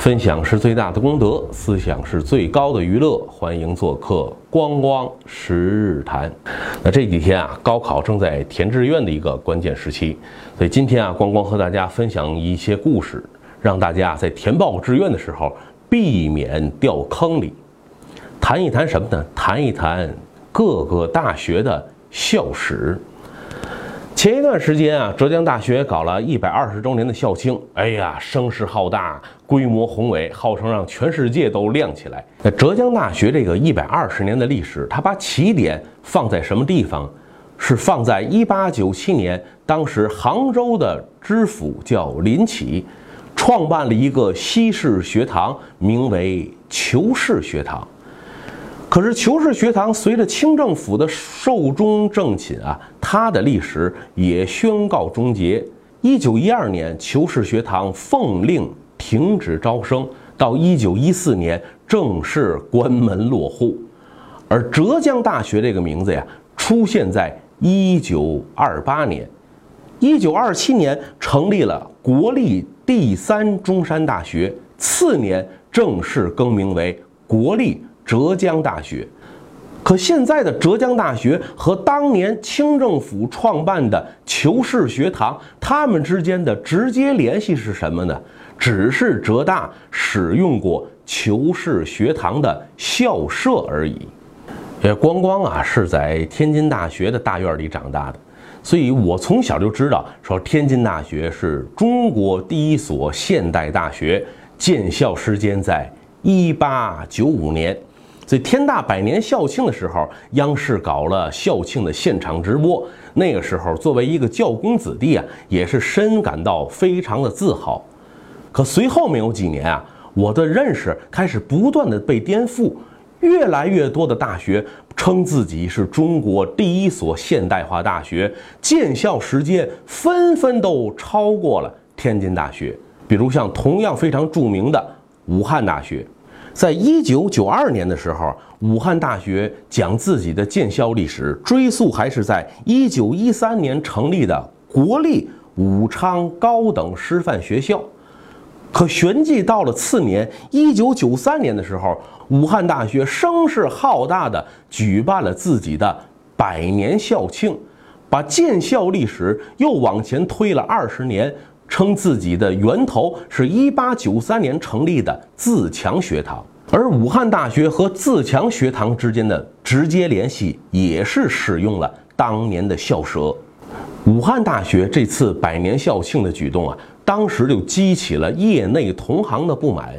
分享是最大的功德，思想是最高的娱乐。欢迎做客光光十日谈。那这几天啊，高考正在填志愿的一个关键时期，所以今天啊，光光和大家分享一些故事，让大家在填报志愿的时候避免掉坑里。谈一谈什么呢？谈一谈各个大学的校史。前一段时间啊，浙江大学搞了一百二十周年的校庆，哎呀，声势浩大，规模宏伟，号称让全世界都亮起来。那浙江大学这个一百二十年的历史，它把起点放在什么地方？是放在一八九七年，当时杭州的知府叫林启，创办了一个西式学堂，名为求是学堂。可是求是学堂随着清政府的寿终正寝啊，它的历史也宣告终结。一九一二年，求是学堂奉令停止招生，到一九一四年正式关门落户。而浙江大学这个名字呀，出现在一九二八年。一九二七年成立了国立第三中山大学，次年正式更名为国立。浙江大学，可现在的浙江大学和当年清政府创办的求是学堂，他们之间的直接联系是什么呢？只是浙大使用过求是学堂的校舍而已。也光光啊是在天津大学的大院里长大的，所以我从小就知道，说天津大学是中国第一所现代大学，建校时间在一八九五年。所以天大百年校庆的时候，央视搞了校庆的现场直播。那个时候，作为一个教工子弟啊，也是深感到非常的自豪。可随后没有几年啊，我的认识开始不断的被颠覆，越来越多的大学称自己是中国第一所现代化大学，建校时间纷纷都超过了天津大学。比如像同样非常著名的武汉大学。在一九九二年的时候，武汉大学讲自己的建校历史追溯，还是在一九一三年成立的国立武昌高等师范学校。可旋即到了次年一九九三年的时候，武汉大学声势浩大的举办了自己的百年校庆，把建校历史又往前推了二十年。称自己的源头是一八九三年成立的自强学堂，而武汉大学和自强学堂之间的直接联系也是使用了当年的校舍。武汉大学这次百年校庆的举动啊，当时就激起了业内同行的不满。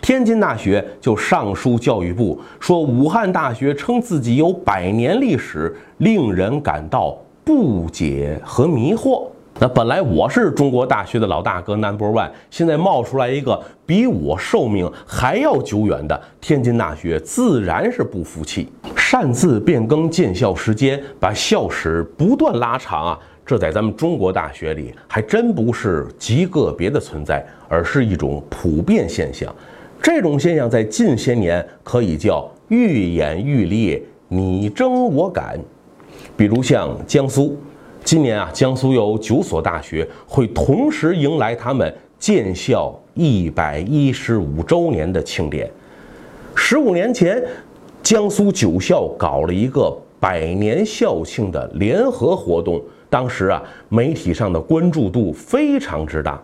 天津大学就上书教育部说，武汉大学称自己有百年历史，令人感到不解和迷惑。那本来我是中国大学的老大哥 Number One，现在冒出来一个比我寿命还要久远的天津大学，自然是不服气，擅自变更建校时间，把校史不断拉长啊！这在咱们中国大学里还真不是极个别的存在，而是一种普遍现象。这种现象在近些年可以叫愈演愈烈，你争我赶。比如像江苏。今年啊，江苏有九所大学会同时迎来他们建校一百一十五周年的庆典。十五年前，江苏九校搞了一个百年校庆的联合活动，当时啊，媒体上的关注度非常之大。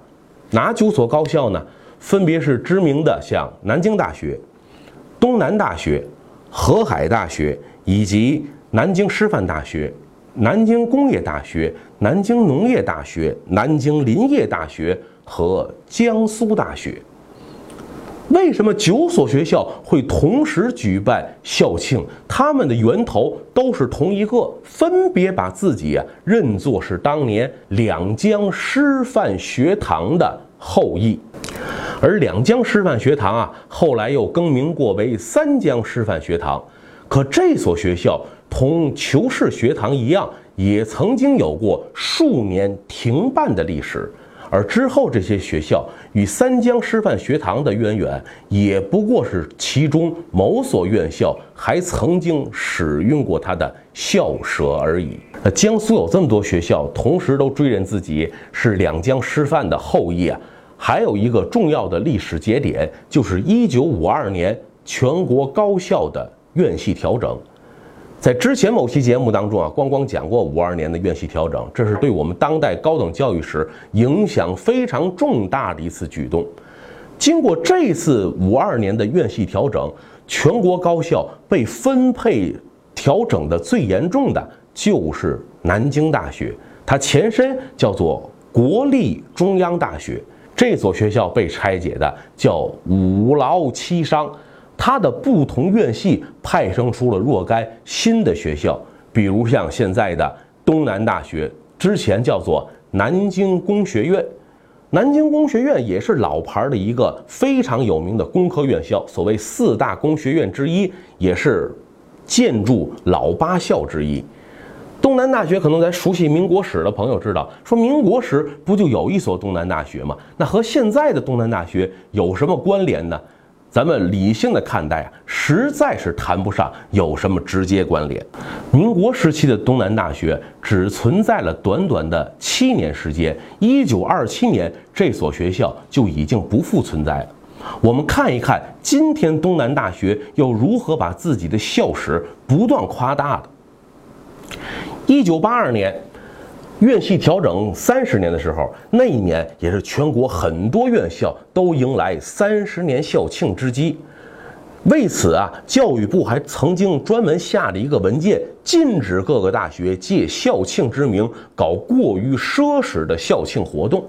哪九所高校呢？分别是知名的像南京大学、东南大学、河海大学以及南京师范大学。南京工业大学、南京农业大学、南京林业大学和江苏大学，为什么九所学校会同时举办校庆？他们的源头都是同一个，分别把自己啊认作是当年两江师范学堂的后裔，而两江师范学堂啊后来又更名过为三江师范学堂，可这所学校。同求是学堂一样，也曾经有过数年停办的历史。而之后这些学校与三江师范学堂的渊源，也不过是其中某所院校还曾经使用过它的校舍而已。那江苏有这么多学校，同时都追认自己是两江师范的后裔啊，还有一个重要的历史节点，就是一九五二年全国高校的院系调整。在之前某期节目当中啊，光光讲过五二年的院系调整，这是对我们当代高等教育史影响非常重大的一次举动。经过这次五二年的院系调整，全国高校被分配调整的最严重的就是南京大学，它前身叫做国立中央大学。这所学校被拆解的叫五劳七伤。它的不同院系派生出了若干新的学校，比如像现在的东南大学，之前叫做南京工学院。南京工学院也是老牌的一个非常有名的工科院校，所谓四大工学院之一，也是建筑老八校之一。东南大学可能咱熟悉民国史的朋友知道，说民国时不就有一所东南大学吗？那和现在的东南大学有什么关联呢？咱们理性的看待啊，实在是谈不上有什么直接关联。民国时期的东南大学只存在了短短的七年时间，一九二七年这所学校就已经不复存在了。我们看一看今天东南大学又如何把自己的校史不断夸大的。一九八二年。院系调整三十年的时候，那一年也是全国很多院校都迎来三十年校庆之机。为此啊，教育部还曾经专门下了一个文件，禁止各个大学借校庆之名搞过于奢侈的校庆活动。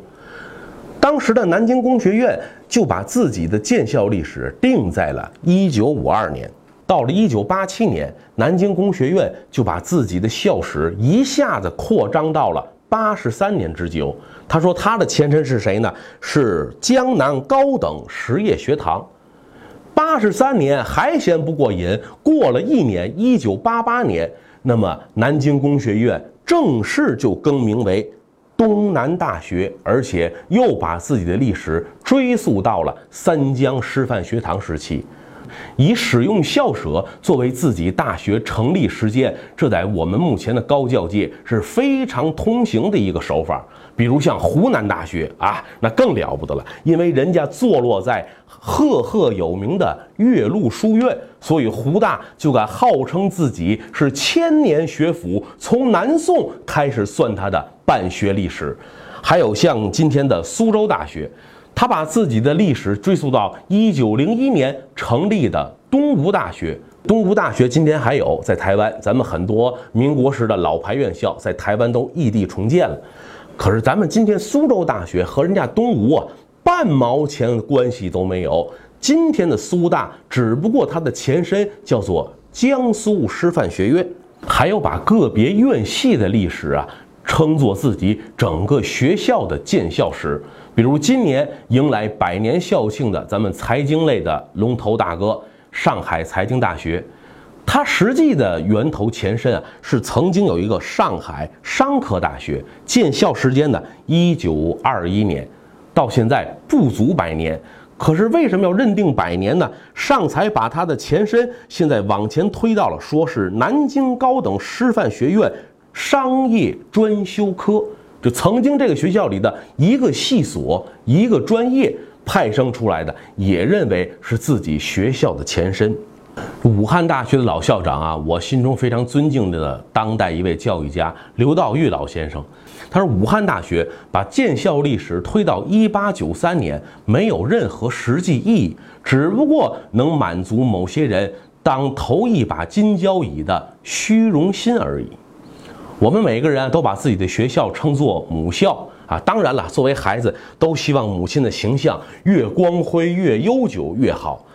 当时的南京工学院就把自己的建校历史定在了一九五二年。到了一九八七年，南京工学院就把自己的校史一下子扩张到了八十三年之久。他说他的前身是谁呢？是江南高等实业学堂。八十三年还嫌不过瘾，过了一年，一九八八年，那么南京工学院正式就更名为东南大学，而且又把自己的历史追溯到了三江师范学堂时期。以使用校舍作为自己大学成立时间，这在我们目前的高教界是非常通行的一个手法。比如像湖南大学啊，那更了不得了，因为人家坐落在赫赫有名的岳麓书院，所以湖大就敢号称自己是千年学府，从南宋开始算它的办学历史。还有像今天的苏州大学。他把自己的历史追溯到一九零一年成立的东吴大学。东吴大学今天还有在台湾，咱们很多民国时的老牌院校在台湾都异地重建了。可是咱们今天苏州大学和人家东吴啊半毛钱关系都没有。今天的苏大只不过它的前身叫做江苏师范学院，还有把个别院系的历史啊称作自己整个学校的建校史。比如今年迎来百年校庆的咱们财经类的龙头大哥上海财经大学，它实际的源头前身啊是曾经有一个上海商科大学，建校时间呢一九二一年，到现在不足百年。可是为什么要认定百年呢？上财把它的前身现在往前推到了，说是南京高等师范学院商业专修科。就曾经这个学校里的一个系所、一个专业派生出来的，也认为是自己学校的前身。武汉大学的老校长啊，我心中非常尊敬的当代一位教育家刘道玉老先生，他说武汉大学把建校历史推到一八九三年，没有任何实际意义，只不过能满足某些人当头一把金交椅的虚荣心而已。我们每个人都把自己的学校称作母校啊，当然了，作为孩子都希望母亲的形象越光辉、越悠久越好。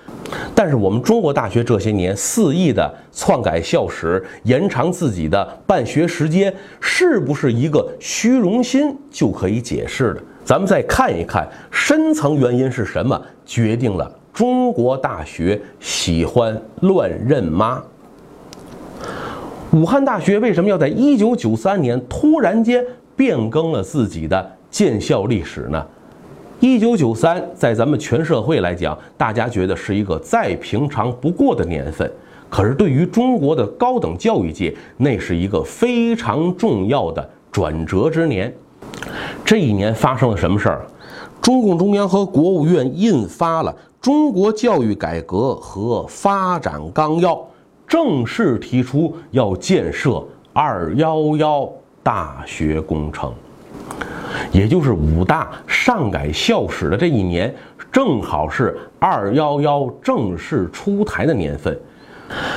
但是我们中国大学这些年肆意的篡改校史、延长自己的办学时间，是不是一个虚荣心就可以解释的？咱们再看一看深层原因是什么，决定了中国大学喜欢乱认妈。武汉大学为什么要在一九九三年突然间变更了自己的建校历史呢？一九九三在咱们全社会来讲，大家觉得是一个再平常不过的年份，可是对于中国的高等教育界，那是一个非常重要的转折之年。这一年发生了什么事儿？中共中央和国务院印发了《中国教育改革和发展纲要》，正式提出要建设“二幺幺”大学工程，也就是武大上改校史的这一年，正好是“二幺幺”正式出台的年份。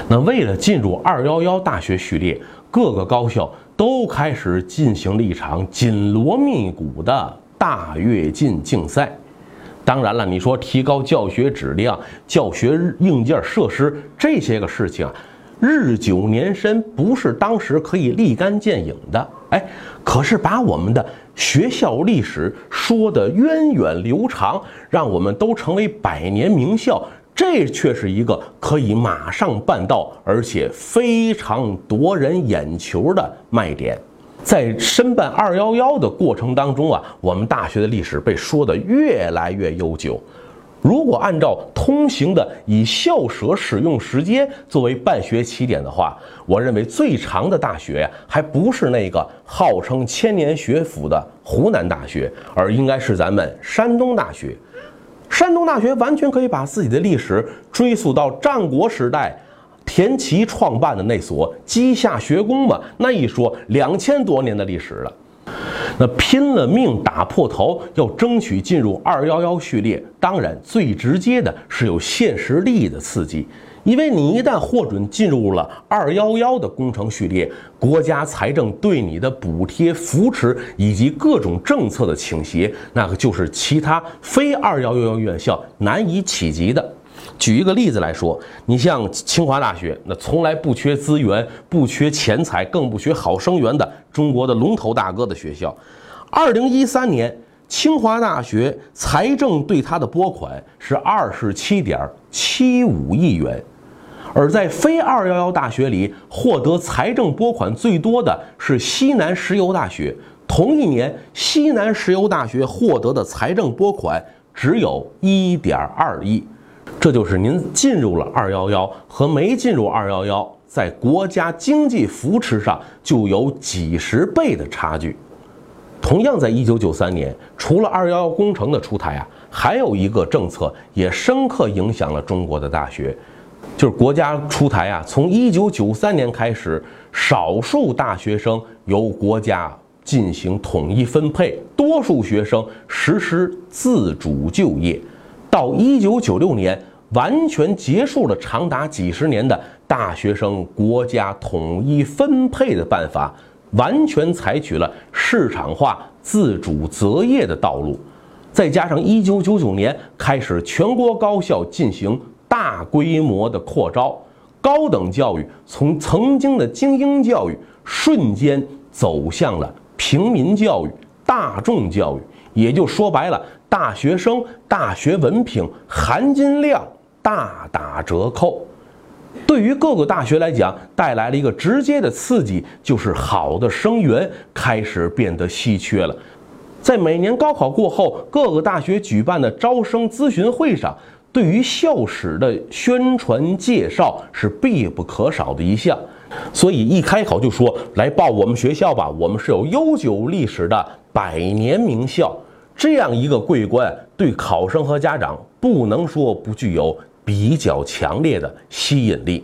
那为了进入“二幺幺”大学序列，各个高校都开始进行了一场紧锣密鼓的大跃进竞赛。当然了，你说提高教学质量、教学硬件设施这些个事情啊，日久年深，不是当时可以立竿见影的。哎，可是把我们的学校历史说得源远流长，让我们都成为百年名校。这却是一个可以马上办到，而且非常夺人眼球的卖点。在申办“二幺幺”的过程当中啊，我们大学的历史被说得越来越悠久。如果按照通行的以校舍使用时间作为办学起点的话，我认为最长的大学呀，还不是那个号称千年学府的湖南大学，而应该是咱们山东大学。山东大学完全可以把自己的历史追溯到战国时代，田齐创办的那所稷下学宫嘛，那一说两千多年的历史了。那拼了命打破头要争取进入二幺幺序列，当然最直接的是有现实利益的刺激。因为你一旦获准进入了二幺幺的工程序列，国家财政对你的补贴、扶持以及各种政策的倾斜，那个就是其他非二幺幺院校难以企及的。举一个例子来说，你像清华大学，那从来不缺资源、不缺钱财，更不缺好生源的中国的龙头大哥的学校。二零一三年，清华大学财政对它的拨款是二十七点七五亿元。而在非二幺幺大学里，获得财政拨款最多的是西南石油大学。同一年，西南石油大学获得的财政拨款只有一点二亿。这就是您进入了二幺幺和没进入二幺幺，在国家经济扶持上就有几十倍的差距。同样，在一九九三年，除了二幺幺工程的出台啊，还有一个政策也深刻影响了中国的大学。就是国家出台啊，从一九九三年开始，少数大学生由国家进行统一分配，多数学生实施自主就业。到一九九六年，完全结束了长达几十年的大学生国家统一分配的办法，完全采取了市场化自主择业的道路。再加上一九九九年开始，全国高校进行。大规模的扩招，高等教育从曾经的精英教育瞬间走向了平民教育、大众教育，也就说白了，大学生大学文凭含金量大打折扣。对于各个大学来讲，带来了一个直接的刺激，就是好的生源开始变得稀缺了。在每年高考过后，各个大学举办的招生咨询会上。对于校史的宣传介绍是必不可少的一项，所以一开口就说来报我们学校吧，我们是有悠久历史的百年名校。这样一个桂冠，对考生和家长不能说不具有比较强烈的吸引力。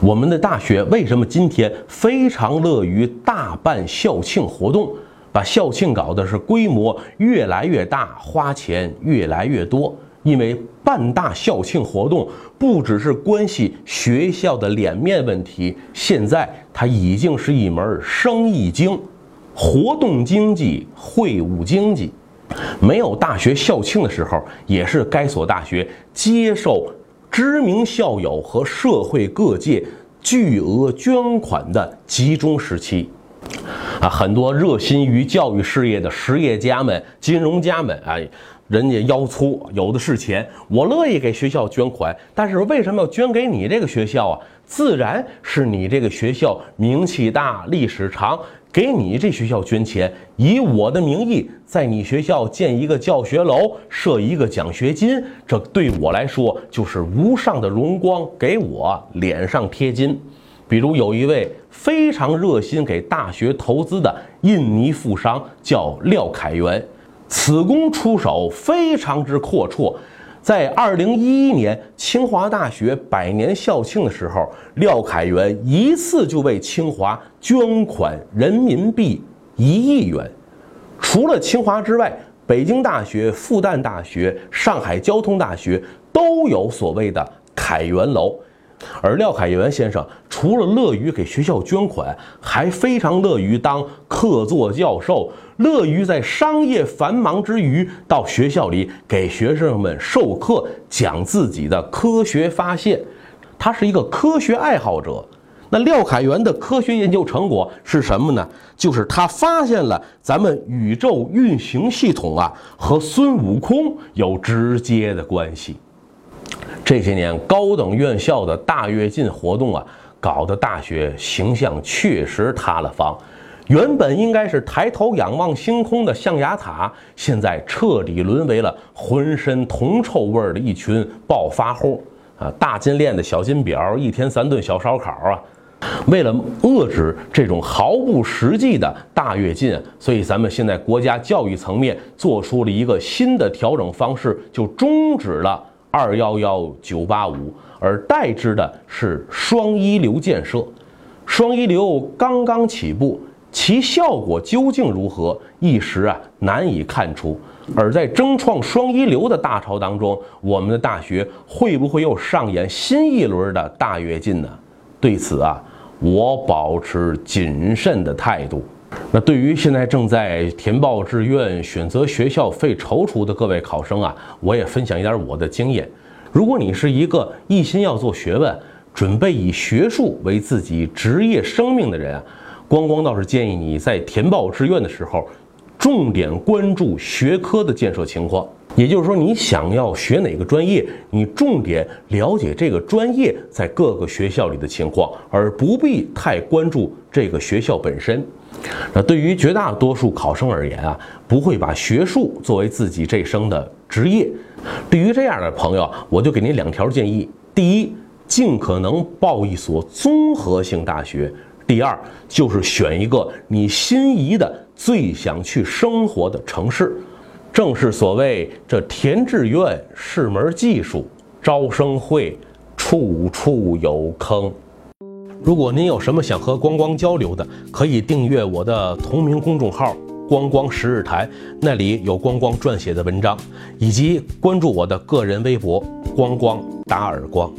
我们的大学为什么今天非常乐于大办校庆活动，把校庆搞的是规模越来越大，花钱越来越多？因为办大校庆活动不只是关系学校的脸面问题，现在它已经是一门生意经，活动经济、会务经济。没有大学校庆的时候，也是该所大学接受知名校友和社会各界巨额捐款的集中时期。啊，很多热心于教育事业的实业家们、金融家们啊。人家腰粗，有的是钱，我乐意给学校捐款。但是为什么要捐给你这个学校啊？自然是你这个学校名气大、历史长，给你这学校捐钱，以我的名义在你学校建一个教学楼，设一个奖学金，这对我来说就是无上的荣光，给我脸上贴金。比如有一位非常热心给大学投资的印尼富商，叫廖凯元。此功出手非常之阔绰。在二零一一年清华大学百年校庆的时候，廖凯原一次就为清华捐款人民币一亿元。除了清华之外，北京大学、复旦大学、上海交通大学都有所谓的凯原楼。而廖凯原先生除了乐于给学校捐款，还非常乐于当客座教授，乐于在商业繁忙之余到学校里给学生们授课，讲自己的科学发现。他是一个科学爱好者。那廖凯原的科学研究成果是什么呢？就是他发现了咱们宇宙运行系统啊和孙悟空有直接的关系。这些年，高等院校的大跃进活动啊，搞得大学形象确实塌了方。原本应该是抬头仰望星空的象牙塔，现在彻底沦为了浑身铜臭味的一群暴发户啊！大金链的小金表，一天三顿小烧烤啊！为了遏制这种毫不实际的大跃进，所以咱们现在国家教育层面做出了一个新的调整方式，就终止了。二幺幺九八五，而代之的是双一流建设。双一流刚刚起步，其效果究竟如何，一时啊难以看出。而在争创双一流的大潮当中，我们的大学会不会又上演新一轮的大跃进呢？对此啊，我保持谨慎的态度。那对于现在正在填报志愿、选择学校费踌躇的各位考生啊，我也分享一点我的经验。如果你是一个一心要做学问、准备以学术为自己职业生命的人啊，光光倒是建议你在填报志愿的时候，重点关注学科的建设情况。也就是说，你想要学哪个专业，你重点了解这个专业在各个学校里的情况，而不必太关注这个学校本身。那对于绝大多数考生而言啊，不会把学术作为自己这生的职业。对于这样的朋友，我就给您两条建议：第一，尽可能报一所综合性大学；第二，就是选一个你心仪的、最想去生活的城市。正是所谓这填志愿是门技术，招生会处处有坑。如果您有什么想和光光交流的，可以订阅我的同名公众号“光光十日台”，那里有光光撰写的文章，以及关注我的个人微博“光光打耳光”。